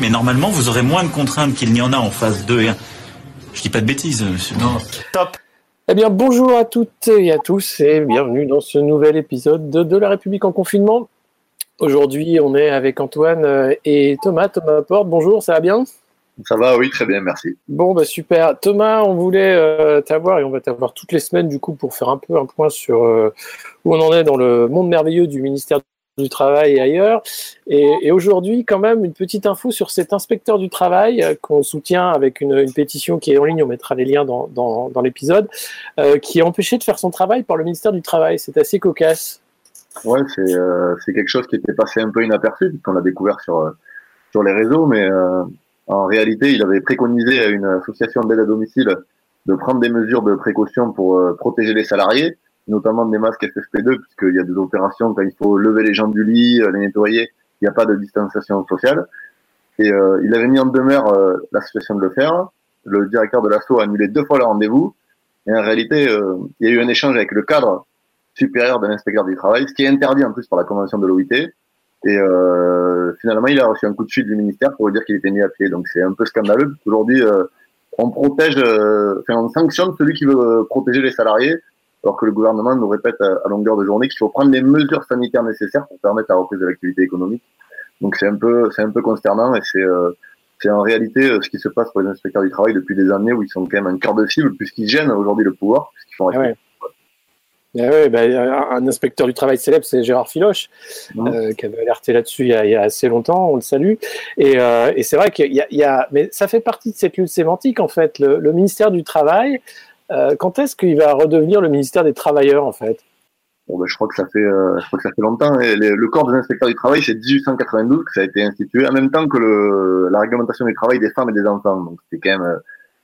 Mais normalement, vous aurez moins de contraintes qu'il n'y en a en phase 2 et 1. Je dis pas de bêtises, monsieur. Non. Top. Eh bien, bonjour à toutes et à tous et bienvenue dans ce nouvel épisode de, de La République en confinement. Aujourd'hui, on est avec Antoine euh, et Thomas. Thomas Porte, bonjour, ça va bien? Ça va, oui, très bien, merci. Bon, bah super. Thomas, on voulait euh, t'avoir et on va t'avoir toutes les semaines du coup pour faire un peu un point sur euh, où on en est dans le monde merveilleux du ministère du Travail et ailleurs. Et, aujourd'hui, quand même, une petite info sur cet inspecteur du travail qu'on soutient avec une, pétition qui est en ligne, on mettra les liens dans, dans, l'épisode, qui est empêché de faire son travail par le ministère du Travail. C'est assez cocasse. Ouais, c'est euh, quelque chose qui était passé un peu inaperçu puisqu'on l'a découvert sur euh, sur les réseaux, mais euh, en réalité, il avait préconisé à une association d'aide à domicile de prendre des mesures de précaution pour protéger les salariés, notamment des masques FFP2, puisqu'il y a des opérations quand il faut lever les gens du lit, les nettoyer, il n'y a pas de distanciation sociale. Et il avait mis en demeure l'association de le faire. Le directeur de l'ASSO a annulé deux fois le rendez-vous. Et en réalité, il y a eu un échange avec le cadre supérieur de l'inspecteur du travail, ce qui est interdit en plus par la convention de l'OIT. Et euh, finalement, il a reçu un coup de fil du ministère pour lui dire qu'il était mis à pied. Donc c'est un peu scandaleux. Aujourd'hui, euh, on protège, euh, enfin, on sanctionne celui qui veut protéger les salariés, alors que le gouvernement nous répète à, longueur de journée qu'il faut prendre les mesures sanitaires nécessaires pour permettre la reprise de l'activité économique. Donc c'est un peu, c'est un peu consternant et c'est euh, c'est en réalité euh, ce qui se passe pour les inspecteurs du travail depuis des années où ils sont quand même un cœur de cible puisqu'ils gênent aujourd'hui le pouvoir, puisqu'ils font eh bah, un inspecteur du travail célèbre, c'est Gérard Filoche, euh, qui avait alerté là-dessus il, y a assez longtemps, on le salue. Et, euh, et c'est vrai qu'il y, y, a, mais ça fait partie de cette lutte sémantique, en fait. Le, le ministère du Travail, euh, quand est-ce qu'il va redevenir le ministère des Travailleurs, en fait? Bon, ben, je, crois que ça fait, je crois que ça fait longtemps. Le corps des inspecteurs du travail, c'est 1892 que ça a été institué, en même temps que la réglementation du travail des femmes et des enfants. Donc c'est quand même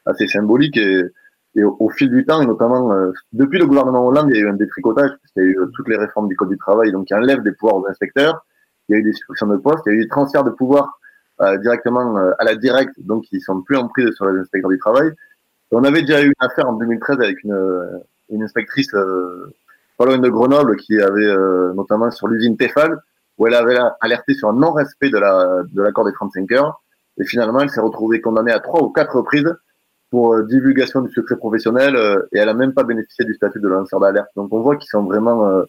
assez symbolique. Et, au, fil du temps, et notamment euh, depuis le gouvernement Hollande, il y a eu un détricotage, puisqu'il y a eu euh, toutes les réformes du Code du travail, donc qui enlèvent des pouvoirs aux inspecteurs. Il y a eu des suppressions de postes, il y a eu des transferts de pouvoirs euh, directement à la directe, donc ils sont plus en prise sur les inspecteurs du travail. On avait déjà eu une affaire en 2013 avec une, une inspectrice pas loin de Grenoble qui avait notamment sur l'usine Tefal, où elle avait alerté sur un non-respect de la de l'accord des 35 heures. Et finalement, elle s'est retrouvée condamnée à trois ou quatre reprises pour euh, divulgation du secret professionnel euh, et elle a même pas bénéficié du statut de lanceur d'alerte. Donc on voit qu'ils sont vraiment, euh,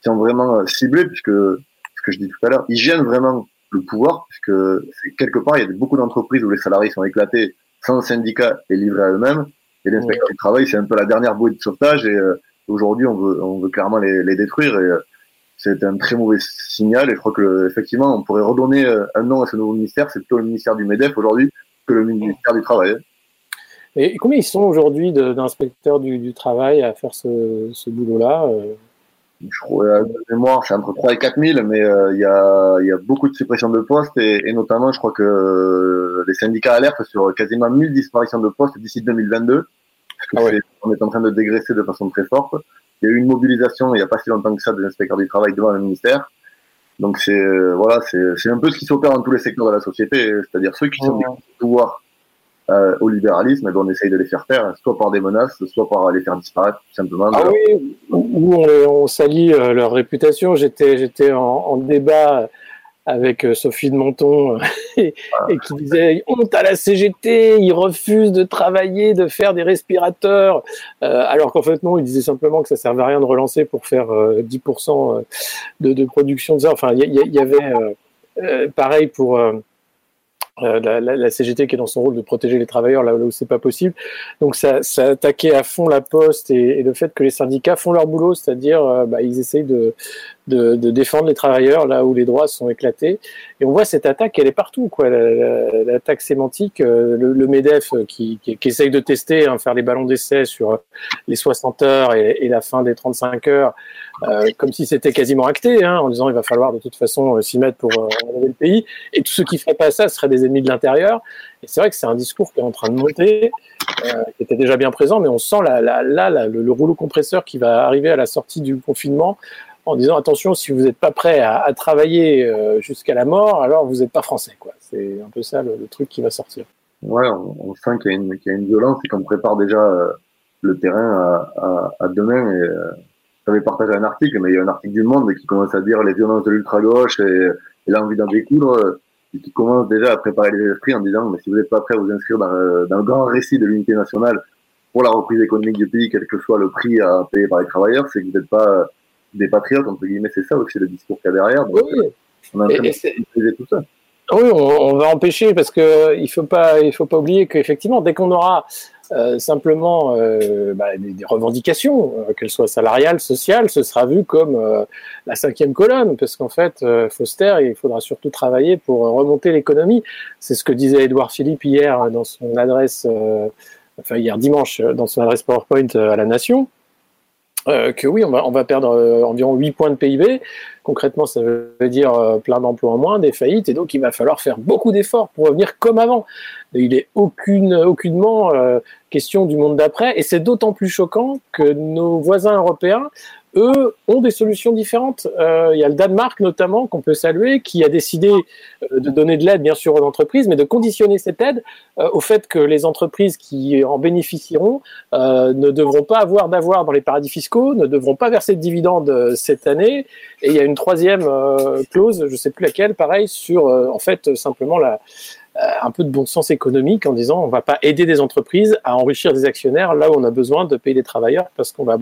ils sont vraiment ciblés puisque ce que je dis tout à l'heure, ils gênent vraiment le pouvoir puisque quelque part il y a beaucoup d'entreprises où les salariés sont éclatés sans syndicat et livrés à eux-mêmes. Et l'inspecteur du travail, c'est un peu la dernière bouée de sauvetage et aujourd'hui on veut, on veut clairement les, les détruire et c'est un très mauvais signal et je crois que effectivement on pourrait redonner un nom à ce nouveau ministère, c'est plutôt le ministère du MEDEF aujourd'hui que le ministère du Travail. Et combien ils sont aujourd'hui d'inspecteurs du, travail à faire ce, ce boulot-là euh? Je crois, de mémoire, c'est entre 3 et 4 000, mais euh, il y, a, y, a, beaucoup de suppressions de postes et, et, notamment, je crois que euh, les syndicats alertent sur quasiment 1000 disparitions de postes d'ici 2022. Parce que ah on est en train de dégraisser de façon très forte. Il y a eu une mobilisation il n'y a pas si longtemps que ça des inspecteurs du travail devant le ministère. Donc c'est voilà, c'est un peu ce qui s'opère dans tous les secteurs de la société, c'est-à-dire ceux qui sont au pouvoir euh, au libéralisme, ben on essaye de les faire taire, soit par des menaces, soit par les faire disparaître, tout simplement. Ah oui, ou on, on salit euh, leur réputation. J'étais, j'étais en, en, débat avec euh, Sophie de Menton et, ah. et, qui disait honte à la CGT, ils refusent de travailler, de faire des respirateurs, euh, alors qu'en fait non, ils disaient simplement que ça servait à rien de relancer pour faire 10% de, de, production de ça. Enfin, il y, y, y, avait pareil pour euh, la, la, la, CGT qui est dans son rôle de protéger les travailleurs là, où c'est pas possible. Donc ça, ça attaquait à fond la poste et, le fait que les syndicats font leur boulot, c'est-à-dire euh, bah, ils essayent de, de, de, défendre les travailleurs là où les droits sont éclatés. Et on voit cette attaque, elle est partout, quoi. L'attaque sémantique, euh, le, le, Medef qui, qui, qui, essaye de tester, hein, faire les ballons d'essai sur les 60 heures et, la fin des 35 heures, euh, comme si c'était quasiment acté, hein, en disant il va falloir de toute façon s'y mettre pour relever le pays. Et tous ceux qui feraient pas ça seraient des ennemis de l'intérieur. Et c'est vrai que c'est un discours qui est en train de monter, qui était déjà bien présent, mais on sent là, là, le, rouleau compresseur qui va arriver à la sortie du confinement en disant attention, si vous n'êtes pas prêt à, travailler jusqu'à la mort, alors vous n'êtes pas français. Quoi. C'est un peu ça le, truc qui va sortir. Ouais, on, sent qu'il y, a une violence et qu'on prépare déjà le terrain à, demain. Et, euh, j'avais partagé un article, mais il y a un article du Monde qui commence à dire les violences de l'ultra-gauche et, l'envie d'en découdre, et qui commence déjà à préparer les esprits en disant, mais si vous n'êtes pas prêt à vous inscrire dans, dans le grand récit de l'unité nationale pour la reprise économique du pays, quel que soit le prix à payer par les travailleurs, c'est que vous n'êtes pas des patriotes, entre guillemets, c'est ça aussi le discours qu'il y a derrière. Donc, oui. On a tout ça. Oui, on, va empêcher parce que il faut pas, il faut pas oublier qu'effectivement, dès qu'on aura euh, simplement euh, bah, des, revendications, euh, qu'elles soient salariales, sociales, ce sera vu comme la cinquième colonne, parce qu'en fait, Foster, il faudra surtout travailler pour remonter l'économie. C'est ce que disait Edouard Philippe hier dans son adresse, enfin hier dimanche, dans son adresse PowerPoint à la Nation. Que oui, on va, perdre environ 8 points de PIB. Concrètement, ça veut dire plein d'emplois en moins, des faillites, et donc il va falloir faire beaucoup d'efforts pour revenir comme avant. Il est aucune, aucunement euh, question du monde d'après, et c'est d'autant plus choquant que nos voisins européens, eux, ont des solutions différentes. Euh, il y a le Danemark notamment qu'on peut saluer, qui a décidé euh, de donner de l'aide bien sûr aux entreprises, mais de conditionner cette aide au fait que les entreprises qui en bénéficieront ne devront pas avoir d'avoir dans les paradis fiscaux, ne devront pas verser de dividendes cette année. Et il y a une troisième clause, je ne sais plus laquelle, pareil sur en fait simplement la euh, un peu de bon sens économique en disant on va pas aider des entreprises à enrichir des actionnaires là où on a besoin de payer des travailleurs parce qu'on va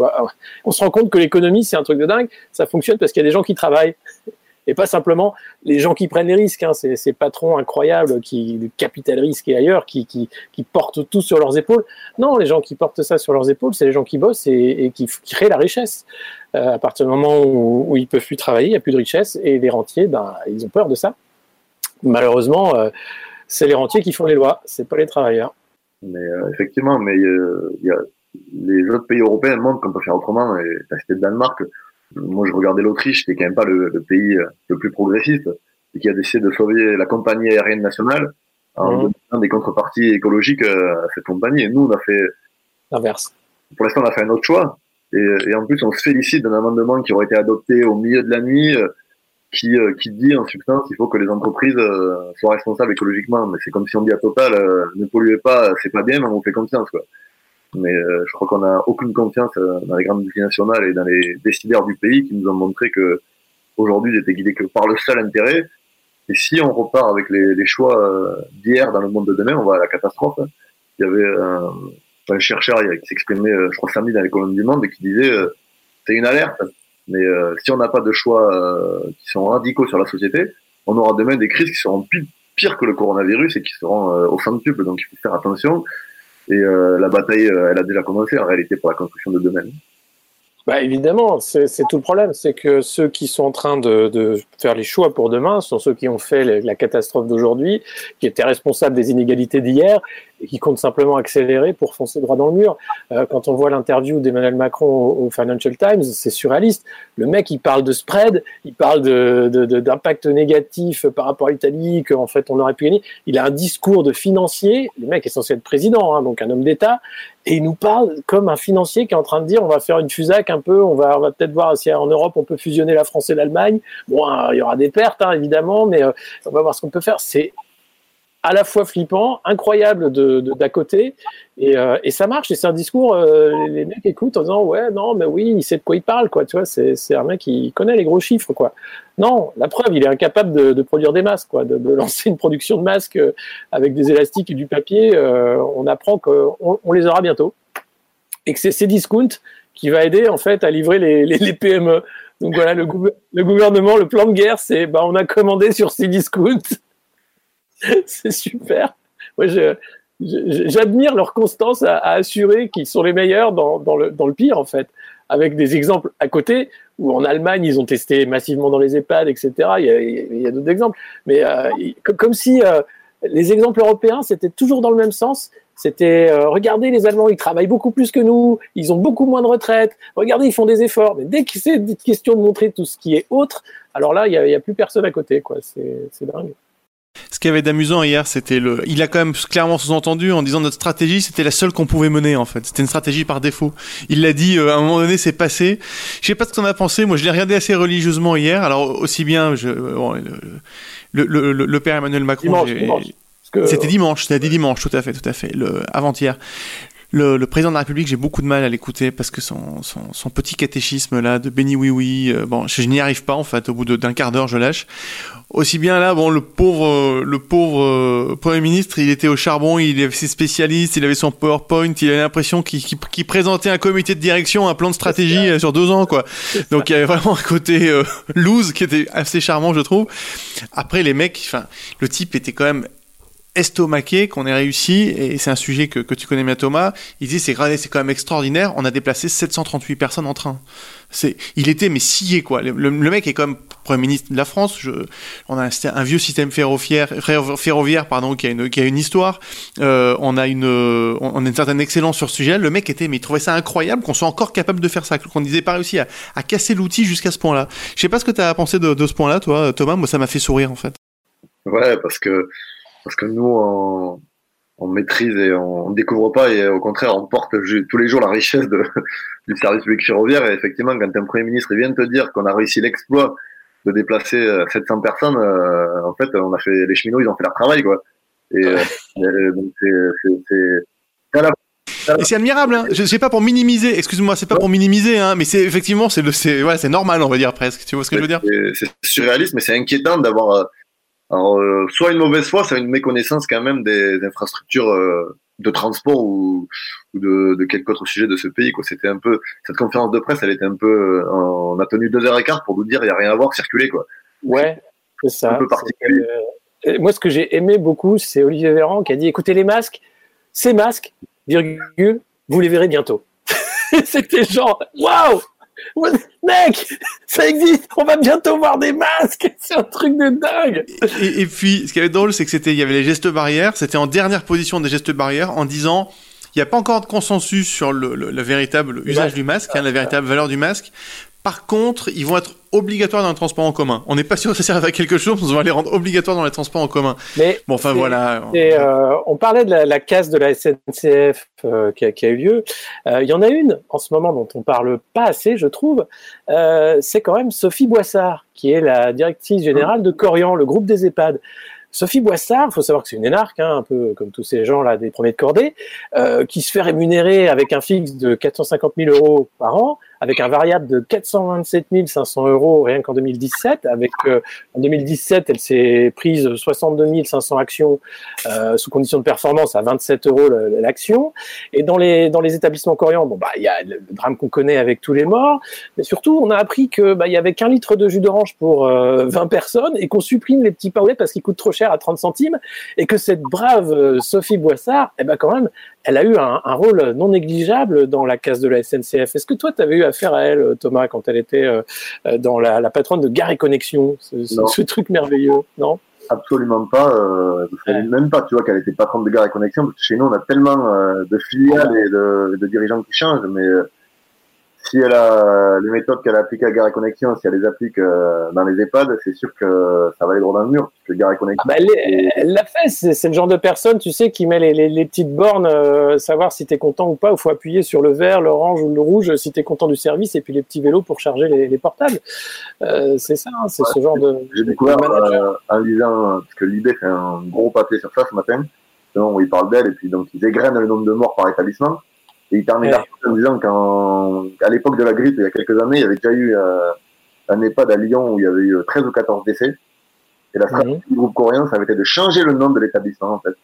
on se rend compte que l'économie c'est un truc de dingue. Ça fonctionne parce qu'il y a des gens qui travaillent et pas simplement les gens qui prennent les risques hein. ces, patrons incroyables qui du capital risque et ailleurs qui, qui, qui, portent tout sur leurs épaules. Non les gens qui portent ça sur leurs épaules c'est les gens qui bossent et, qui, créent la richesse. Euh, à partir du moment où, où ils peuvent plus travailler il y a plus de richesse et les rentiers ben ils ont peur de ça. Malheureusement euh, c'est les rentiers qui font les lois, c'est pas les travailleurs. Mais euh, effectivement, mais euh, y a, les autres pays européens montrent qu'on peut faire autrement. Et t'as cité le Danemark. Moi, je regardais l'Autriche, qui est quand même pas le, pays euh, le plus progressiste, et qui a décidé de sauver la compagnie aérienne nationale en mmh. donnant des contreparties écologiques à cette compagnie. Et nous, on a fait l'inverse. Pour l'instant, on a fait un autre choix. Et, et, en plus, on se félicite d'un amendement qui aurait été adopté au milieu de la nuit, qui, euh, qui dit en substance qu'il faut que les entreprises euh, soient responsables écologiquement. Mais c'est comme si on dit à Total, euh, ne polluez pas, c'est pas bien, mais on fait confiance. Mais je crois qu'on n'a aucune confiance dans les grandes multinationales et dans les décideurs du pays qui nous ont montré que aujourd'hui ils étaient guidés que par le seul intérêt. Et si on repart avec les, choix d'hier dans le monde de demain, on va à la catastrophe. Il y avait un, un chercheur qui s'exprimait, je crois, samedi dans les colonnes du Monde et qui disait c'est une alerte mais euh, si on n'a pas de choix euh, qui sont radicaux sur la société, on aura demain des crises qui seront pires que le coronavirus et qui seront euh, au centuple. Donc il faut faire attention. Et la bataille, elle a déjà commencé en réalité pour la construction de demain. Bah évidemment, c'est tout le problème, c'est que ceux qui sont en train de, de, faire les choix pour demain sont ceux qui ont fait la catastrophe d'aujourd'hui, qui étaient responsables des inégalités d'hier et qui comptent simplement accélérer pour foncer droit dans le mur. Euh, quand on voit l'interview d'Emmanuel Macron au, Financial Times, c'est surréaliste. Le mec, il parle de spread, il parle d'impact de, négatif par rapport à l'Italie, qu'en fait on aurait pu gagner. Il a un discours de financier, le mec est censé être président, hein, donc un homme d'État, et il nous parle comme un financier qui est en train de dire on va faire une fusac un peu, on va, on va peut-être voir si en Europe on peut fusionner la France et l'Allemagne. Bon, hein, il y aura des pertes hein, évidemment, mais euh, on va voir ce qu'on peut faire. C'est à la fois flippant, incroyable de d'à côté, et, euh, et, ça marche. Et c'est un discours, euh, les mecs écoutent en disant ouais non mais oui, il sait de quoi il parle quoi. Tu vois, c'est c'est un mec qui connaît les gros chiffres quoi. Non, la preuve, il est incapable de, de produire des masques quoi, de, de, lancer une production de masques avec des élastiques et du papier. on apprend qu'on on les aura bientôt et que c'est Cdiscount qui va aider en fait à livrer les, les, PME. Donc voilà, le, le, gouvernement, le plan de guerre, c'est bah, on a commandé sur Cdiscount. c'est super. Moi, j'admire leur constance à, assurer qu'ils sont les meilleurs dans, le, pire en fait. Avec des exemples à côté, où en Allemagne, ils ont testé massivement dans les EHPAD, etc. Il y a, d'autres exemples. Mais euh, comme, si euh, les exemples européens, c'était toujours dans le même sens C'était euh, regardez les Allemands, ils travaillent beaucoup plus que nous, ils ont beaucoup moins de retraite. Regardez, ils font des efforts. Mais dès que c'est question de montrer tout ce qui est autre, alors là, il n'y a, a, plus personne à côté, quoi. C'est dingue. Ce qui avait d'amusant hier, c'était le. Il a quand même clairement sous-entendu en disant notre stratégie, c'était la seule qu'on pouvait mener en fait. C'était une stratégie par défaut. Il l'a dit euh, à un moment donné, c'est passé. Je sais pas ce qu'on a pensé. Moi, je l'ai regardé assez religieusement hier. Alors aussi bien, je, bon, le, le, le, le, père Emmanuel Macron. C'était dimanche, c'était dimanche, tout à fait, tout à fait, avant-hier. Le, le, président de la République, j'ai beaucoup de mal à l'écouter parce que son, son, son, petit catéchisme là de béni oui oui, euh, bon, je, je n'y arrive pas en fait. Au bout d'un quart d'heure, je lâche. Aussi bien là, bon, le pauvre, euh, le pauvre euh, premier ministre, il était au charbon, il avait ses spécialistes, il avait son PowerPoint, il avait l'impression qu'il qu présentait un comité de direction, un plan de stratégie sur deux ans, quoi. Donc il y avait vraiment un côté euh, loose qui était assez charmant, je trouve. Après, les mecs, enfin, le type était quand même estomaqué qu'on ait réussi, et c'est un sujet que, que, tu connais bien Thomas, il dit c'est c'est quand même extraordinaire, on a déplacé 738 personnes en train. C'est, il était mais scié quoi. Le, mec est comme Premier ministre de la France. On a un, vieux système ferroviaire, ferroviaire pardon, qui a une, qui a une histoire. Euh, on a une, on a une certaine excellence sur ce sujet. Le mec était, mais il trouvait ça incroyable qu'on soit encore capable de faire ça, qu'on disait pas réussi à, à casser l'outil jusqu'à ce point-là. Je sais pas ce que tu as pensé de, de ce point-là, toi, Thomas. Moi, ça m'a fait sourire en fait. Ouais, parce que parce que nous, on, on maîtrise et on, ne découvre pas et au contraire, on porte tous les jours la richesse de, du service public ferroviaire. Et effectivement, quand un premier ministre vient te dire qu'on a réussi l'exploit de déplacer 700 euh, personnes, euh, en fait, on a fait les cheminots, ils ont fait leur travail, quoi. Et euh, donc c'est et c'est admirable, hein. je sais pas pour minimiser, excuse-moi, c'est pas pour minimiser, hein, mais c'est effectivement c'est le c'est ouais, c'est normal, on va dire presque. Tu vois ce que je veux dire? C'est surréaliste, mais c'est inquiétant d'avoir alors, euh, soit une mauvaise foi, c'est une méconnaissance quand même des infrastructures euh, de transport ou, ou de, de, quelque autre sujet de ce pays. Quoi. C'était un peu cette conférence de presse, elle était un peu, euh, on a tenu deux heures et quart pour nous dire il y a rien à voir, circuler quoi. Ouais, c'est ça. Un peu particulier. Euh, moi, ce que j'ai aimé beaucoup, c'est Olivier Véran qui a dit écoutez les masques, ces masques, virgule, vous les verrez bientôt. C'était genre waouh Mec, ça existe, on va bientôt voir des masques, c'est un truc de dingue. Et, et puis, ce qui avait drôle, c'est que c'était, il y avait les gestes barrières, c'était en dernière position des gestes barrières, en disant, il n'y a pas encore de consensus sur le, le, le véritable usage du masque, hein, la véritable valeur du masque. Par contre, ils vont être obligatoires dans les transports en commun. On n'est pas sûr que ça serve à quelque chose, on va les rendre obligatoires dans les transports en commun. Mais bon, enfin voilà. Euh, on parlait de la, la, casse de la SNCF euh, qui, a, qui, a, eu lieu. Euh, il y en a une en ce moment dont on parle pas assez, je trouve. C'est quand même Sophie Boissard, qui est la directrice générale de Corian, le groupe des EHPAD. Sophie Boissard, il faut savoir que c'est une énarque, hein, un peu comme tous ces gens là des premiers de cordée, qui se fait rémunérer avec un fixe de 450 000 euros par an, avec un variable de 427 500 euros rien qu'en 2017. Avec euh, en 2017, elle s'est prise 62 500 actions euh, sous condition de performance à 27 euros l'action. Et dans les dans les établissements coréens, bon bah il y a le drame qu'on connaît avec tous les morts, mais surtout on a appris que bah il y avait qu'un litre de jus d'orange pour 20 personnes et qu'on supprime les petits paolets parce qu'ils coûtent trop cher à 30 centimes et que cette brave Sophie Boissard, eh ben quand même, elle a eu un, un, rôle non négligeable dans la casse de la SNCF. Est-ce que toi, tu avais eu affaire à elle, Thomas, quand elle était euh, dans la, la, patronne de Gare et Connexion. Ce, ce, ce truc merveilleux, non? Absolument pas. Euh, je ne savais même pas, tu vois, qu'elle était patronne de Gare et Connexion, parce que chez nous, on a tellement euh, de filiales et de, de, dirigeants qui changent, mais euh, si elle a les méthodes qu'elle a appliquées à Gare et Connexion, si elle les applique euh, dans les EHPAD, c'est sûr que ça va aller droit dans le mur. Parce que Gare et Connexion. Ah bah, elle l'a fait. C'est le genre de personne, tu sais, qui met les, les, les petites bornes, euh, savoir si tu es content ou pas. Il faut appuyer sur le vert, l'orange ou le rouge si tu es content du service, et puis les petits vélos pour charger les, les portables. Euh, c'est ça, hein, c'est ouais, ce genre de. J'ai découvert euh, en lisant, parce que l'idée fait un gros papier sur ça ce matin, où il parle d'elle, et puis donc ils égrènent le nombre de morts par établissement. Et il termine ouais. en disant qu'à l'époque de la grippe, il y a quelques années, il y avait déjà eu euh, un EHPAD à Lyon où il y avait eu 13 ou 14 décès. Et la stratégie mmh. du groupe coréen, ça avait été de changer le nom de l'établissement, en fait.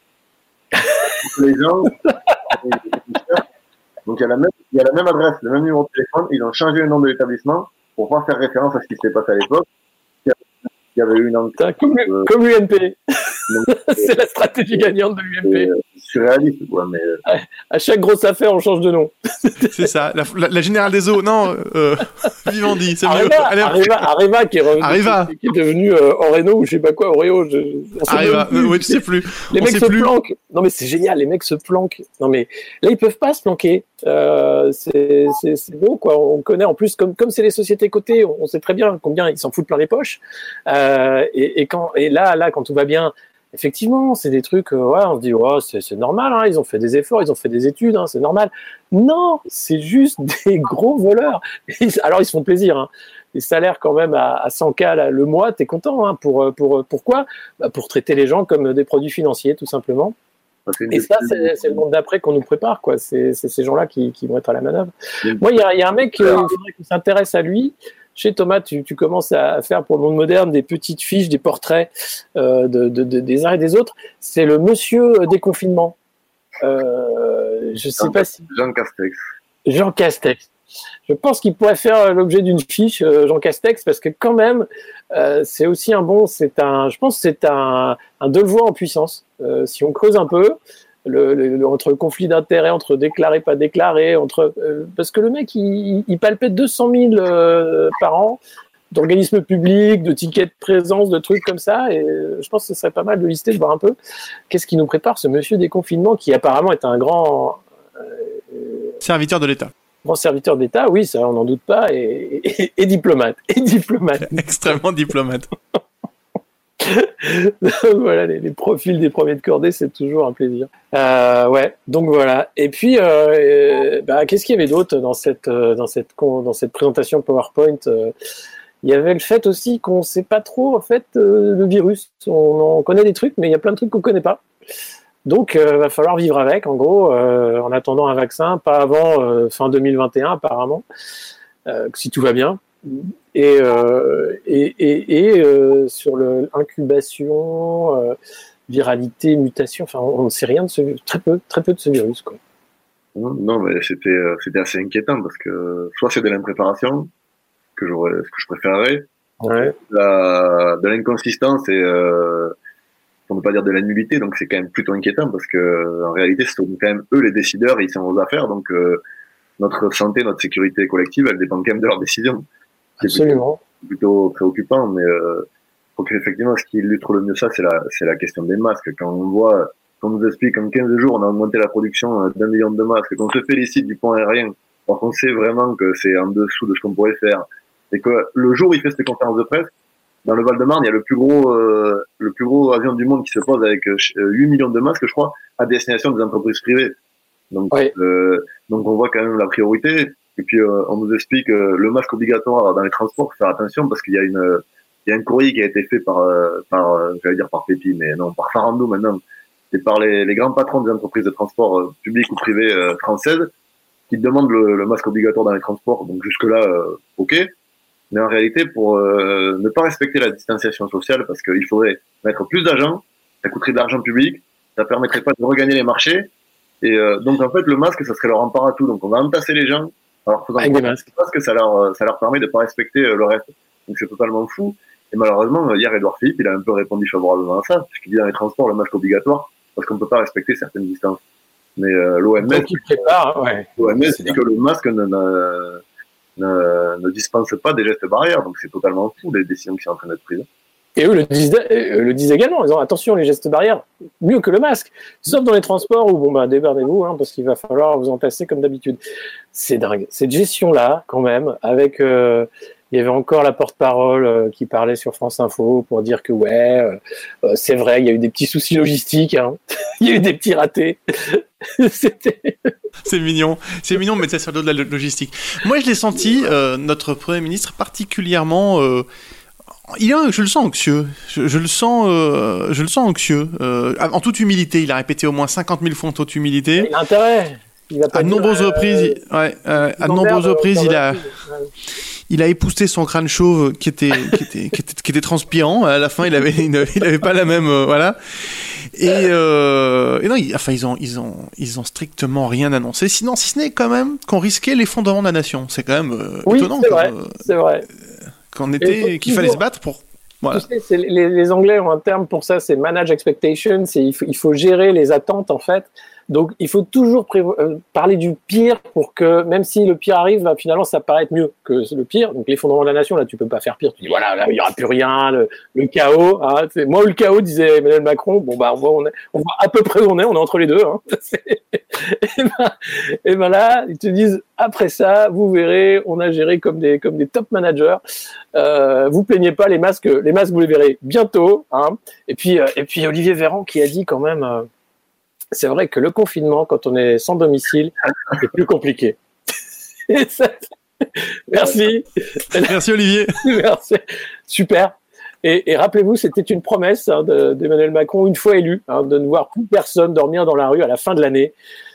les gens, donc il y, a la même, il y a la même adresse, le même numéro de téléphone, ils ont changé le nom de l'établissement pour pas faire référence à ce qui s'était passé à l'époque. Il y avait eu une enquête. Comme, euh, comme l'UMP. C'est la stratégie gagnante de l'UMP. surréaliste, quoi. Mais euh, À chaque grosse affaire, on change de nom. C'est ça. La, la- la générale des eaux. Non, euh, Vivendi, c'est mieux. Arriva, Allez, Arriva, Arriva qui est revenu, Arriva. qui est devenu euh, Oreno ou je sais pas quoi, Oreo. Je, on Arriva. plus. Euh, ouais, tu sais plus. Les On mecs se plus. planquent. Non mais c'est génial, les mecs se planquent. Non mais là ils peuvent pas se planquer. Euh, c'est beau quoi. On connaît en plus comme comme c'est les sociétés cotées, on, on sait très bien combien ils s'en foutent plein les poches. Euh, et, et quand et là là quand tout va bien, effectivement c'est des trucs. euh, ouais, on se dit c'est normal. Hein, ils ont fait des efforts, ils ont fait des études, hein, c'est normal. Non, c'est juste des gros voleurs. Alors ils se font plaisir. Hein. Les salaires quand même à, à 100K là, le mois, t'es content hein, pour, pour pourquoi? Bah, Pour traiter les gens comme des produits financiers tout simplement. Et ça, c'est le monde d'après qu'on nous prépare, quoi. C'est ces gens-là qui, qui vont être à la manœuvre. Moi, il y y a un mec, euh, il faudrait qu'on s'intéresse à lui. Chez Thomas, tu, tu commences à faire pour le monde moderne des petites fiches, des portraits euh, de, de- de- des uns et des autres. C'est le monsieur déconfinement. Euh, je sais pas si Jean Castex. Jean Castex. Je pense qu'il pourrait faire l'objet d'une fiche, euh, Jean Castex, parce que quand même, euh, c'est aussi un bon, c'est un, je pense que c'est un, un Delevoye en puissance. Euh, si on creuse un peu, le, entre le conflit d'intérêts, entre déclaré, pas déclaré, entre, euh, parce que le mec, il, il palpait 200 000 euh, par an d'organismes publics, de tickets de présence, de trucs comme ça, et euh, je pense que ce serait pas mal de lister, de voir un peu qu'est-ce qui nous prépare ce monsieur déconfinement qui apparemment est un grand, Serviteur de l'État. grand serviteur d'État, oui, ça on n'en doute pas, et, et- et diplomate, et diplomate. Extrêmement diplomate. voilà, les, profils des premiers de cordée, c'est toujours un plaisir. Euh, ouais, donc voilà. Et puis, euh, euh, bah, qu'est-ce qu'il y avait d'autre dans cette dans cette dans cette présentation PowerPoint Il y avait le fait aussi qu'on ne sait pas trop en fait le virus. On, connaît des trucs, mais il y a plein de trucs qu'on connaît pas. Donc, euh, va falloir vivre avec, en gros, en attendant un vaccin, pas avant fin 2021 apparemment, si tout va bien. Et, euh, et, et, et euh, sur le incubation, euh, viralité, mutation, enfin, on ne sait rien de ce très peu, très peu de ce virus. Quoi. Non, mais c'était euh, c'était assez inquiétant parce que soit c'est de l'impréparation que j'aurais ce que je préférerais, Ouais. la, de l'inconsistance et euh, pour ne pas dire de la nullité, donc c'est quand même plutôt inquiétant parce que en réalité ce sont quand même eux les décideurs, ils sont aux affaires, donc euh, notre santé, notre sécurité collective, elle dépend quand même de leurs décisions. C'est plutôt- Absolument. plutôt préoccupant, mais euh, faut qu'effectivement, ce qui illustre le mieux ça, c'est la, c'est la question des masques. Quand on voit, quand on nous explique qu'en 15 jours, on a augmenté la production euh, d'un million de masques, qu'on se félicite du point aérien, alors qu'on sait vraiment que c'est en dessous de ce qu'on pourrait faire, et que le jour où il fait cette conférence de presse, dans le Val-de-Marne, il y a le plus gros, euh, le plus gros avion du monde qui se pose avec euh, 8 millions de masques, je crois, à destination des entreprises privées. Donc, Oui. euh, donc on voit quand même la priorité. Et puis euh, on nous explique euh, le masque obligatoire dans les transports, faut faire attention parce qu'il y a une, il y a un courrier qui a été fait par, euh, par, j'allais dire par Pépi, mais non, par Farando maintenant, c'est par les, grands patrons des entreprises de transport publiques ou privées françaises qui demandent le, masque obligatoire dans les transports. Donc jusque là, ok. Mais en réalité, pour ne pas respecter la distanciation sociale, parce qu'il faudrait mettre plus d'agents, ça coûterait de l'argent public, ça permettrait pas de regagner les marchés. Et donc en fait, le masque, ça serait leur empare à tout. Donc on va entasser les gens. Alors faisant des masques. parce que ça leur, euh, ça leur permet de pas respecter euh, le reste. Donc c'est totalement fou. Et malheureusement, euh, hier, Edouard Philippe, il a un peu répondu favorablement à ça, puisqu'il dit dans les transports, le masque obligatoire, parce qu'on peut pas respecter certaines distances. Mais euh, l'OMS, ouais. C'est dit que le masque ne, ne, ne, ne dispense pas des gestes barrières, donc c'est totalement fou les décisions qui sont en train d'être prises. Et eux le disent, euh, disent également, en disant attention, les gestes barrières, mieux que le masque. Sauf dans les transports où, bon, bah, débardez-vous, hein, parce qu'il va falloir vous entasser comme d'habitude. C'est dingue. Cette gestion-là, quand même, avec. euh, il y avait encore la porte-parole euh, qui parlait sur France Info pour dire que, ouais, euh, euh, c'est vrai, il y a eu des petits soucis logistiques, hein. il y a eu des petits ratés. C'est mignon, c'est mignon, mais ça sur le dos de la logistique. Moi, je l'ai senti, euh, notre Premier ministre, particulièrement. Il je le sens anxieux. Je, je le sens, euh, je le sens anxieux. Euh, en toute humilité, il a répété au moins 50 000 fois en toute humilité. Il a intérêt. Il pas À de nombreuses euh, reprises, il- ouais, à de nombreuses reprises, il a, il a épousseté son crâne chauve qui était, qui était, qui était, qui était transpirant. À la fin, il avait, il avait- il avait pas la même, voilà. Et, et non, il- enfin, ils ont, ils ont, ils ont strictement rien annoncé. Sinon, si ce n'est quand même qu'on risquait l'effondrement de la nation. C'est quand même Oui, étonnant c'est comme, vrai, c'est vrai. Qu'on était, qu'il fallait se battre pour Voilà. Tu sais, c'est- les, les Anglais ont un terme pour ça, c'est manage expectations. C'est il faut, il faut gérer les attentes en fait. Donc il faut toujours euh, parler du pire pour que même si le pire arrive, bah, finalement ça paraît être mieux que le pire. Donc l'effondrement de la nation, là tu peux pas faire pire. Tu dis voilà, là il y aura plus rien, le, chaos. Hein, moi le chaos disait Emmanuel Macron. Bon bah on voit, on, est- on voit à peu près où on est, on est entre les deux. Hein. Ben, et ben là ils te disent après ça, vous verrez, on a géré comme des comme des top managers. Euh, vous plaignez pas les masques, les masques vous les verrez bientôt. Hein. Et puis euh, et puis Olivier Véran qui a dit quand même, euh, c'est vrai que le confinement quand on est sans domicile, c'est plus compliqué. Ça- Merci, Merci Olivier. merci, super. Et, et rappelez-vous, c'était une promesse hein, de- d'Emmanuel Macron, une fois élu, hein, de ne voir plus personne dormir dans la rue à la fin de l'année.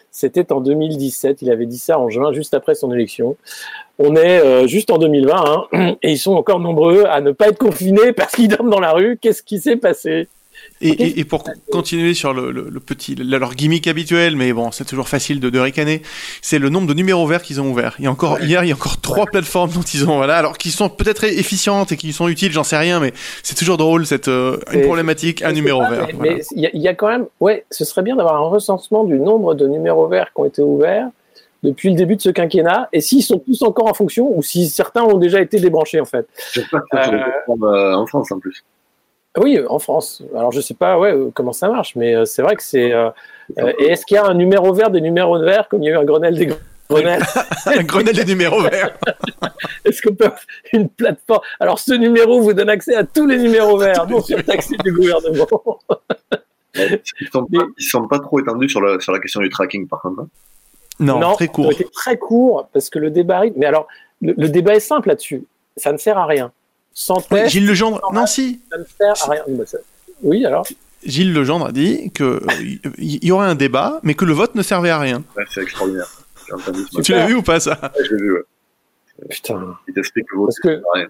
C'était en 2017, il avait dit ça en juin, juste après son élection. On est euh, juste en 2020, hein, et ils sont encore nombreux à ne pas être confinés parce qu'ils dorment dans la rue. Qu'est-ce qui s'est passé? Et, et, et pour co- continuer sur le, le, le petit, le- leur gimmick habituel, mais bon, c'est toujours facile de, de ricaner, c'est le nombre de numéros verts qu'ils ont ouverts. Il y a encore, hier, il y a encore trois plateformes dont ils ont, voilà, alors qui sont peut-être efficientes et qui sont utiles, j'en sais rien, mais c'est toujours drôle, cette, euh, une problématique, un numéro pas, vert. Mais voilà. il y, a- il y a quand même, ouais, ce serait bien d'avoir un recensement du nombre de numéros verts qui ont été ouverts depuis le début de ce quinquennat, et s'ils sont tous encore en fonction, ou si certains ont déjà été débranchés en fait. J'espère que ça Euh, euh, en France en plus. Oui, en France. Alors je sais pas, ouais, euh, comment ça marche, mais euh, c'est vrai que c'est. euh, et est-ce qu'il y a un numéro vert des numéros verts comme il y a eu un Grenelle des Grenelles? Un Grenelle des numéros verts. Est-ce qu'on peut une plateforme? Alors ce numéro vous donne accès à tous les numéros verts, non surtaxés du gouvernement. Ils sont pas, ils sont pas trop étendus sur la, sur la question du tracking par contre. hein. Non, très ils court. ont été très court parce que le débat arrive. Mais alors, le, le débat est simple là-dessus. Ça ne sert à rien. Sans Oui, test, Gilles Legendre, non, si. ça ne sert à rien. Ça- Oui, alors Gilles Legendre a dit que euh, il y, y aurait un débat, mais que le vote ne servait à rien. Ouais, c'est extraordinaire. Tu l'as vu ou pas ça Ouais, je l'ai vu, ouais. Putain. Il t'explique que Parce rien.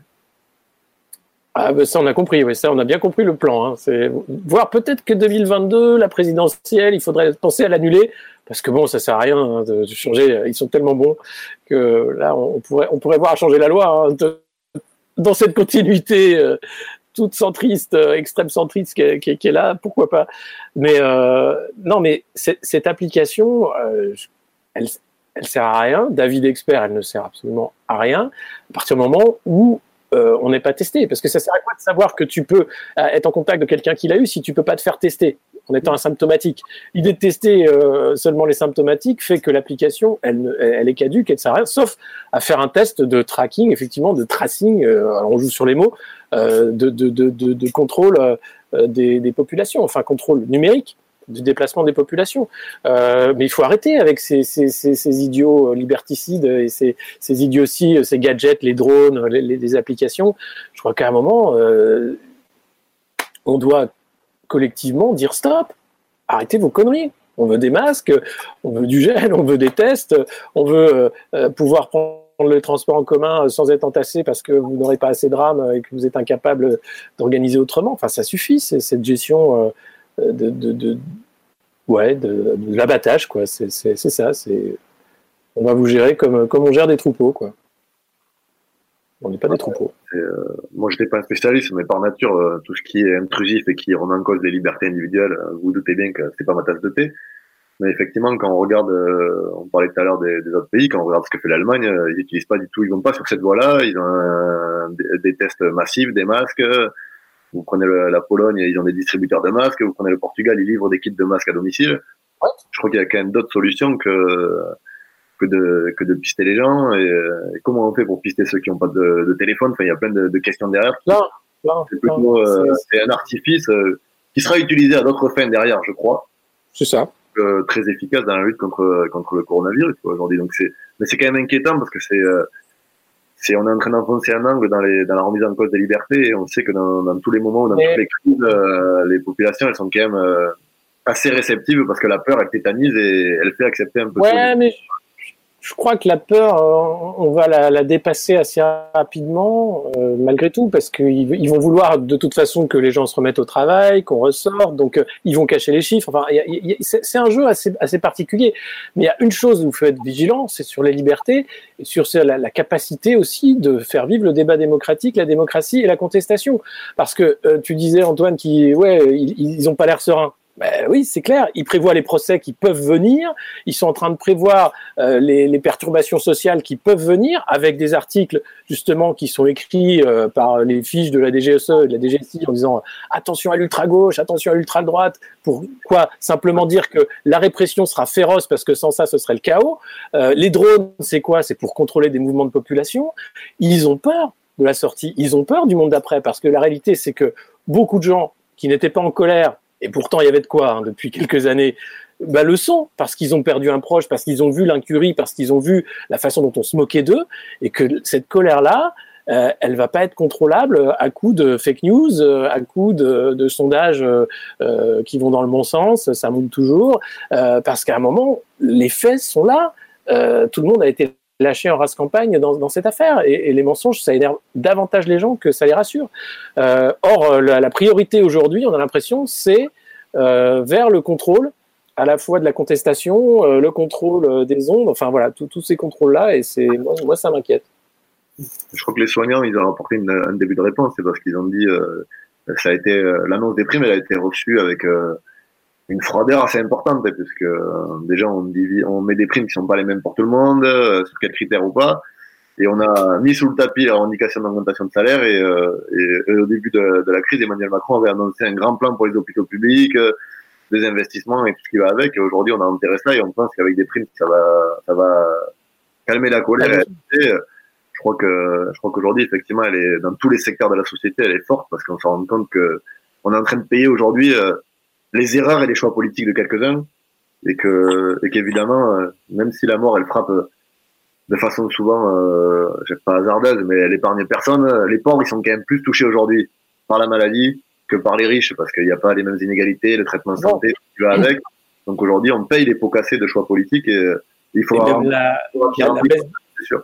Ah, ben ça, on a compris, oui, ça, on a bien compris le plan. Hein. C'est voir peut-être que 2022, la présidentielle, il faudrait penser à l'annuler, parce que bon, ça sert à rien hein, de, changer. Ils sont tellement bons que là, on, pourrait, on pourrait voir à changer la loi hein, de- dans cette continuité euh, toute centriste, euh, extrême centriste qui est, là. Pourquoi pas Mais euh, non, mais cette application, elle, sert à rien. D'avis d'expert, elle ne sert absolument à rien. À partir du moment où on n'est pas testé. Parce que ça sert à quoi de savoir que tu peux être en contact de quelqu'un qui l'a eu si tu peux pas te faire tester? En étant asymptomatique L'idée de tester euh, seulement les symptomatiques fait que l'application, elle, elle est caduque, elle ne sert à rien, sauf à faire un test de tracking, effectivement, de tracing, euh, alors on joue sur les mots, euh, de, de, de, de, contrôle euh, des, des populations, enfin contrôle numérique du déplacement des populations. Euh, mais il faut arrêter avec ces, ces, ces, idiots euh, liberticides et ces, ces idioties, ces gadgets, les drones, les, les, applications. Je crois qu'à un moment, on doit collectivement dire stop, arrêtez vos conneries. On veut des masques, on veut du gel, on veut des tests, on veut euh, pouvoir prendre le transport en commun sans être entassé parce que vous n'aurez pas assez de rames et que vous êtes incapable d'organiser autrement. Enfin, ça suffit, cette gestion euh, de, l'abattage, quoi. C'est ça. On va vous gérer comme, comme on gère des troupeaux, quoi. On n'est pas des troupeaux. Euh, moi, je n'étais pas un spécialiste, mais par nature, euh, tout ce qui est intrusif et qui remet en cause les libertés individuelles, euh, vous vous doutez bien que c'est pas ma tasse de thé. Mais effectivement, quand on regarde, on parlait tout à l'heure des, des autres pays, quand on regarde ce que fait l'Allemagne, ils n'utilisent pas du tout, ils vont pas sur cette voie-là. Ils ont un- des, des tests massifs, des masques. Vous prenez le- la Pologne, ils ont des distributeurs de masques. Vous prenez le Portugal, ils livrent des kits de masques à domicile. Je crois qu'il y a quand même d'autres solutions que que de que de pister les gens. Et, euh, et comment on fait pour pister ceux qui n'ont pas de, de téléphone? Enfin, il y a plein de, de questions derrière. Non, non, C'est plutôt euh, c'est- un artifice euh, qui sera utilisé à d'autres fins derrière, je crois c'est ça. euh, très efficace dans la lutte contre contre le coronavirus aujourd'hui. Donc c'est mais c'est quand même inquiétant parce que c'est euh, c'est on est en train d'enfoncer un angle dans les dans la remise en cause des libertés et on sait que dans, dans tous les moments dans Mais- toutes les crises euh, les populations elles sont quand même euh, assez réceptives parce que la peur elle tétanise et elle fait accepter un peu. Ouais, mais je, crois que la peur, euh, on va la, dépasser assez rapidement, euh, malgré tout, parce qu'ils ils vont vouloir de toute façon que les gens se remettent au travail, qu'on ressorte, donc euh, ils vont cacher les chiffres. Enfin, c'est un jeu assez, particulier. Mais il y a une chose où il faut être vigilant, c'est sur les libertés et sur la, la capacité aussi de faire vivre le débat démocratique, la démocratie et la contestation. Parce que tu disais Antoine qui, ouais, ils, ils ont pas l'air sereins. Ben oui, c'est clair. Ils prévoient les procès qui peuvent venir. Ils sont en train de prévoir euh, les, perturbations sociales qui peuvent venir, avec des articles justement qui sont écrits euh, par les fiches de la DGSE et de la DGSI en disant attention à l'ultra gauche, attention à l'ultra droite. Pourquoi Simplement dire que la répression sera féroce parce que sans ça, ce serait le chaos. Euh, les drones, c'est quoi? C'est pour contrôler des mouvements de population. Ils ont peur de la sortie. Ils ont peur du monde d'après parce que la réalité, c'est que beaucoup de gens qui n'étaient pas en colère et pourtant il y avait de quoi hein, depuis quelques années, bah, le sont parce qu'ils ont perdu un proche, parce qu'ils ont vu l'incurie, parce qu'ils ont vu la façon dont on se moquait d'eux, et que cette colère-là, euh, elle va pas être contrôlable à coup de fake news, euh, à coup de, sondages euh, euh, qui vont dans le bon sens, ça monte toujours, parce qu'à un moment, les faits sont là, tout le monde a été lâché en race campagne dans, cette affaire, et, les mensonges, ça énerve davantage les gens que ça les rassure. Euh, or, euh, la, priorité aujourd'hui, on a l'impression, c'est euh, vers le contrôle à la fois de la contestation, le contrôle des ondes, enfin voilà, tous ces contrôles-là, et c'est moi, ça m'inquiète. Je crois que les soignants, ils ont apporté un début de réponse. C'est parce qu'ils ont dit, ça a été l'annonce des primes, elle a été reçue avec une froideur assez importante, puisque euh, déjà on, divi- on met des primes qui sont pas les mêmes pour tout le monde, euh, sur quels critères ou pas. Et on a mis sous le tapis la revendication d'augmentation de salaire. Et, euh, et- et au début de, de la crise, Emmanuel Macron avait annoncé un grand plan pour les hôpitaux publics, des investissements et tout ce qui va avec. Et aujourd'hui, on a enterré cela et on pense qu'avec des primes, ça va, ça va calmer la colère. Ah, Et, je crois que je crois qu'aujourd'hui effectivement elle est dans tous les secteurs de la société elle est forte parce qu'on se rend compte que on est en train de payer aujourd'hui euh, les erreurs et les choix politiques de quelques-uns et que et qu'évidemment euh, même si la mort elle frappe euh, de façon souvent euh, pas hasardeuse mais elle épargne personne euh, les pauvres ils sont quand même plus touchés aujourd'hui par la maladie que par les riches parce qu'il n'y a pas les mêmes inégalités le traitement de santé qui va avec. Donc aujourd'hui on paye les pots cassés de choix politiques et il faut avoir la, la- avoir- la baisse c'est sûr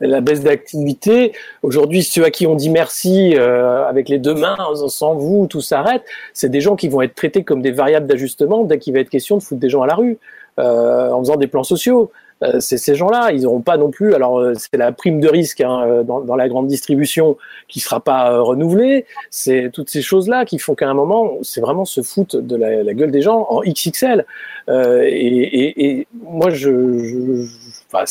la baisse d'activité. Aujourd'hui, ceux à qui on dit merci euh, avec les deux mains, sans vous, tout s'arrête, c'est des gens qui vont être traités comme des variables d'ajustement dès qu'il va être question de foutre des gens à la rue, euh, en faisant des plans sociaux. Euh, c'est ces gens-là, ils n'auront pas non plus. Alors, euh, c'est la prime de risque hein, euh, dans, dans la grande distribution qui sera pas renouvelée. C'est toutes ces choses-là qui font qu'à un moment, c'est vraiment se foutre de la, la gueule des gens en XXL. Euh, et, et, et moi, je, je, je- enfin,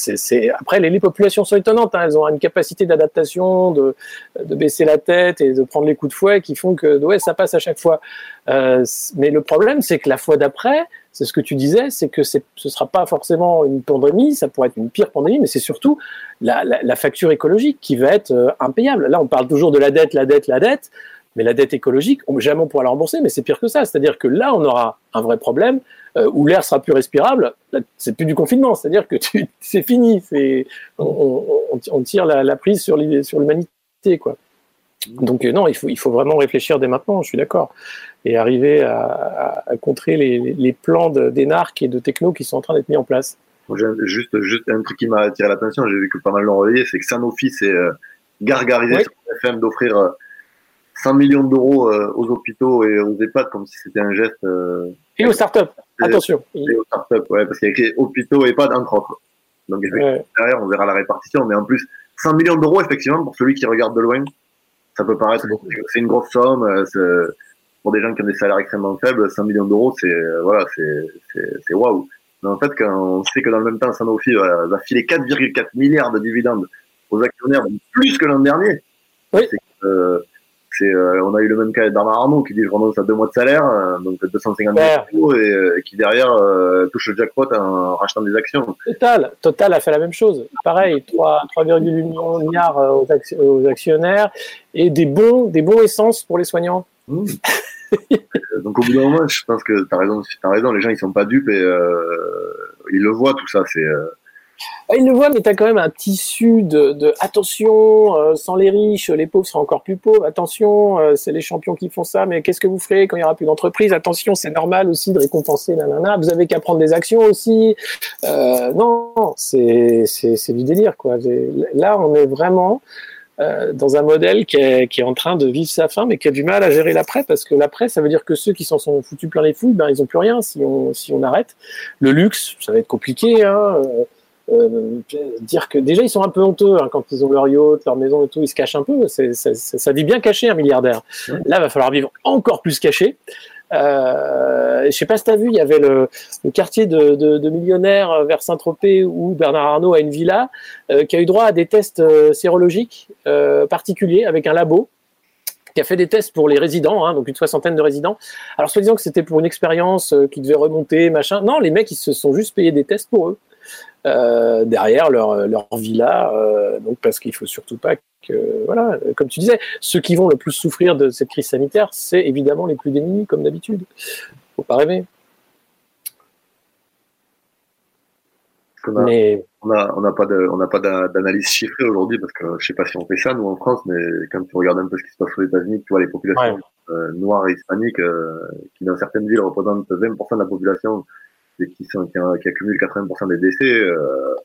après les, les populations sont étonnantes. Hein, elles ont une capacité d'adaptation, de, de baisser la tête et de prendre les coups de fouet qui font que ouais, ça passe à chaque fois. Euh, mais le problème, c'est que la fois d'après, c'est ce que tu disais, c'est que ce sera pas forcément une pandémie, ça pourrait être une pire pandémie, mais c'est surtout la, facture écologique qui va être euh, impayable. Là, on parle toujours de la dette, la dette, la dette. Mais la dette écologique, on jamais on pourra la rembourser, mais c'est pire que ça. C'est-à-dire que là, on aura un vrai problème euh, où l'air sera plus respirable. C'est plus du confinement, c'est-à-dire que c'est fini. On, tire la, la prise sur l'humanité, quoi. Donc euh, non, il faut, il faut vraiment réfléchir dès maintenant. Je suis d'accord et arriver à, à, à contrer les, les plans d'énarques et de techno qui sont en train d'être mis en place. Juste, juste un truc qui m'a attiré l'attention, j'ai vu que pas mal l'ont relayé, c'est que Sanofi s'est euh, gargarisé Oui. sur FM d'offrir euh, 100 millions d'euros euh, aux hôpitaux et aux EHPAD comme si c'était un geste euh, Et aux startups, attention. et aux startups, ouais, parce qu'il y a écrit hôpitaux et EHPAD entre autres. Donc Ouais. derrière, on verra la répartition, mais en plus, 100 millions d'euros, effectivement, pour celui qui regarde de loin, ça peut paraître, c'est une grosse somme, euh, c'est- pour des gens qui ont des salaires extrêmement faibles, 100 millions d'euros, c'est, euh, voilà, c'est, c'est, c'est waouh. Mais en fait, quand on sait que dans le même temps, Sanofi va, va filer 4,4 milliards de dividendes aux actionnaires, plus que l'an dernier. Oui. C'est, que, euh, c'est, euh, on a eu le même cas avec Bernard Arnault qui dit je renonce à deux mois de salaire, euh, donc 250 millions Ouais. d'euros, et euh, qui derrière touche le jackpot en rachetant des actions. Total, Total a fait la même chose. Pareil, 3 3,8 millions milliards aux, aux actionnaires et des bons, des bons essences pour les soignants. Mmh. Donc au bout d'un moment, je pense que t'as raison, t'as raison. Les gens ils sont pas dupes et ils le voient tout ça. C'est euh, Ils le voient, mais tu as quand même un tissu de, attention, euh, sans les riches, les pauvres seront encore plus pauvres. Attention, euh, c'est les champions qui font ça, mais qu'est-ce que vous ferez quand il y aura plus d'entreprise Attention, c'est normal aussi de récompenser, nanana. Vous avez qu'à prendre des actions aussi. Euh, non, c'est du délire, quoi. Là, on est vraiment dans un modèle qui est, qui est en train de vivre sa fin, mais qui a du mal à gérer l'après, parce que l'après, ça veut dire que ceux qui s'en sont foutus plein les fouilles, ben ils ont plus rien si on si on arrête. Le luxe, ça va être compliqué. Hein. Euh, dire que déjà ils sont un peu honteux hein, quand ils ont leur yacht, leur maison et tout, ils se cachent un peu. Ça, ça vit bien caché un milliardaire. Là, va falloir vivre encore plus caché. Euh, je sais pas si tu as vu, il y avait le, le quartier de, de, de, millionnaires vers Saint-Tropez où Bernard Arnault a une villa euh, qui a eu droit à des tests euh, sérologiques particuliers avec un labo qui a fait des tests pour les résidents, hein, donc une soixantaine de résidents. Alors, soit disant que c'était pour une expérience qui devait remonter, machin. Non, les mecs, ils se sont juste payés des tests pour eux. Euh, derrière leur, leur villa, euh, donc parce qu'il faut surtout pas que, voilà, comme tu disais, ceux qui vont le plus souffrir de cette crise sanitaire, c'est évidemment les plus démunis, comme d'habitude. Faut pas rêver. On n'a Mais... on a, on a pas de, on n'a pas d'analyse chiffrée aujourd'hui parce que je sais pas si on fait ça nous en France, mais quand tu regardes un peu ce qui se passe aux États-Unis, tu vois les populations ouais. euh, noires et hispaniques qui dans certaines villes représentent 20% de la population et qui, sont, qui, qui accumulent 80% des décès, euh,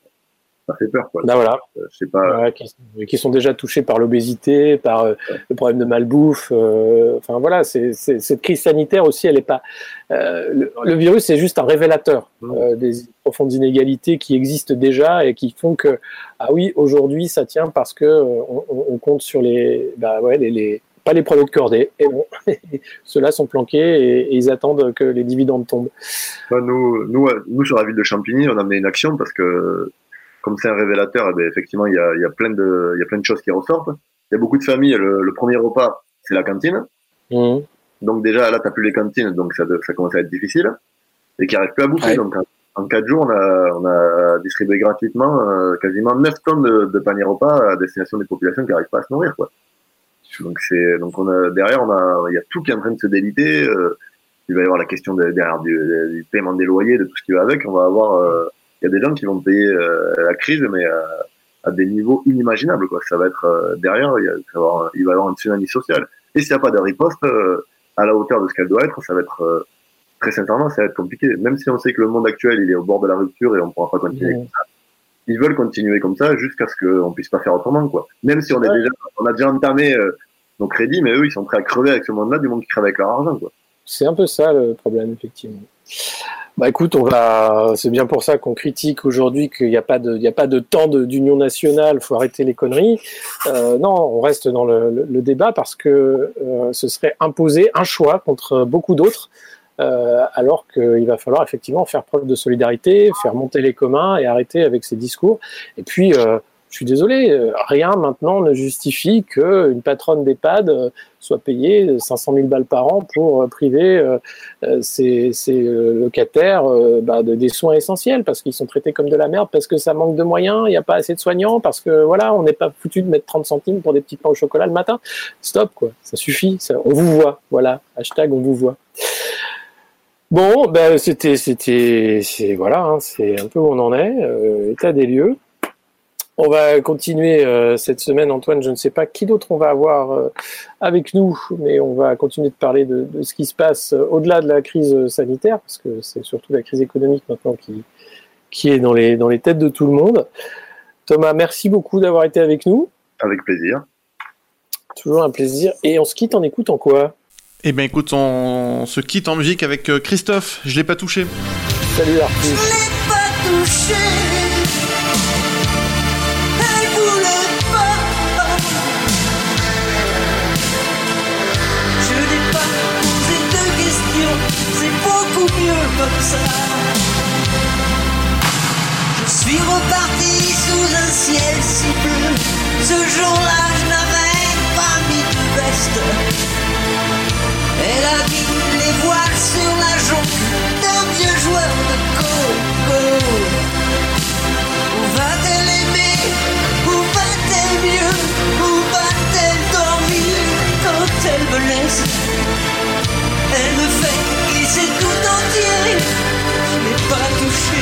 ça fait peur. Quoi. Ben voilà. Euh, je sais pas. Ouais, qui, qui, sont déjà touchés par l'obésité, par euh, ouais. le problème de malbouffe. Enfin voilà, c'est, c'est, cette crise sanitaire aussi, elle est pas. Le, le, virus, c'est juste un révélateur mmh. des profondes inégalités qui existent déjà et qui font que ah oui, aujourd'hui, ça tient parce que on, on compte sur les, bah ouais, les, les pas les premiers de cordée. Et bon, ceux-là sont planqués et, et, ils attendent que les dividendes tombent. nous, nous, nous, sur la ville de Champigny, on a mené une action parce que, comme c'est un révélateur, eh bien, effectivement, il y, a, il, y a plein de, il y a plein de choses qui ressortent. Il y a beaucoup de familles, le, le premier repas, c'est la cantine. Mmh. Donc déjà, là, tu plus les cantines, donc ça, ça commence à être difficile. Et qui n'arrivent plus à bouffer. Ouais. Donc en quatre jours, on a, on a distribué gratuitement euh, quasiment 9 tonnes de, de paniers repas à destination des populations qui n'arrivent pas à se nourrir. Quoi. Donc c'est donc on a derrière on a il y a tout qui est en train de se déliter. Euh, il va y avoir la question de, derrière du, du, paiement des loyers, de tout ce qui va avec. On va avoir euh, il y a des gens qui vont payer euh, la crise, mais à, à, des niveaux inimaginables. Quoi. Ça va être euh, derrière il, y a, va avoir, il va y avoir un tsunami social. Et s'il n'y a pas de riposte euh, à la hauteur de ce qu'elle doit être, ça va être très sincèrement ça va être compliqué. Même si on sait que le monde actuel il est au bord de la rupture et on pourra pas continuer. Mmh. Comme ça ils veulent continuer comme ça jusqu'à ce qu'on puisse pas faire autrement, quoi. Même si on, est ouais. déjà, on a déjà entamé euh, nos crédits, mais eux, ils sont prêts à crever avec ce monde-là, du monde qui crève avec leur argent, quoi. C'est un peu ça le problème, effectivement. Bah écoute, on va. C'est bien pour ça qu'on critique aujourd'hui qu'il n'y a pas de, il y a pas de temps d'union nationale. Faut arrêter les conneries. Euh, non, on reste dans le, le, le débat parce que euh, ce serait imposer un choix contre beaucoup d'autres. Euh, alors qu'il va falloir effectivement faire preuve de solidarité, faire monter les communs et arrêter avec ces discours. Et puis, euh, je suis désolé, euh, rien maintenant ne justifie qu'une patronne d'EHPAD soit payée 500 000 balles par an pour priver ses, locataires bah, de, des soins essentiels parce qu'ils sont traités comme de la merde, parce que ça manque de moyens, il n'y a pas assez de soignants, parce que voilà, on n'est pas foutu de mettre 30 centimes pour des petits pains au chocolat le matin. Stop, quoi, ça suffit, on vous voit, voilà, hashtag on vous voit. Bon, ben c'était, c'était, c'est voilà, hein, c'est un peu où on en est, euh, état des lieux. On va continuer euh, cette semaine, Antoine. Je ne sais pas qui d'autre on va avoir euh, avec nous, mais on va continuer de parler de, de ce qui se passe au-delà de la crise sanitaire, parce que c'est surtout la crise économique maintenant qui qui est dans les dans les têtes de tout le monde. Thomas, merci beaucoup d'avoir été avec nous. Avec plaisir. Toujours un plaisir. Et on se quitte en écoutant quoi? Eh ben écoute, on se quitte en musique avec euh, Christophe. Je l'ai pas touché. Salut l'artiste. Je l'ai pas touché. Elle voulait pas. Je n'ai pas posé de questions. C'est beaucoup mieux comme ça. Je suis reparti sous un ciel si bleu. Ce jour-là, je n'avais pas mis de veste. Elle a mis les voiles sur la jonque d'un vieux joueur de coco. Où va-t-elle aimer? Où va-t-elle mieux? Où va-t-elle dormir quand elle me laisse? Elle me fait glisser tout entier. Je n'ai pas touché.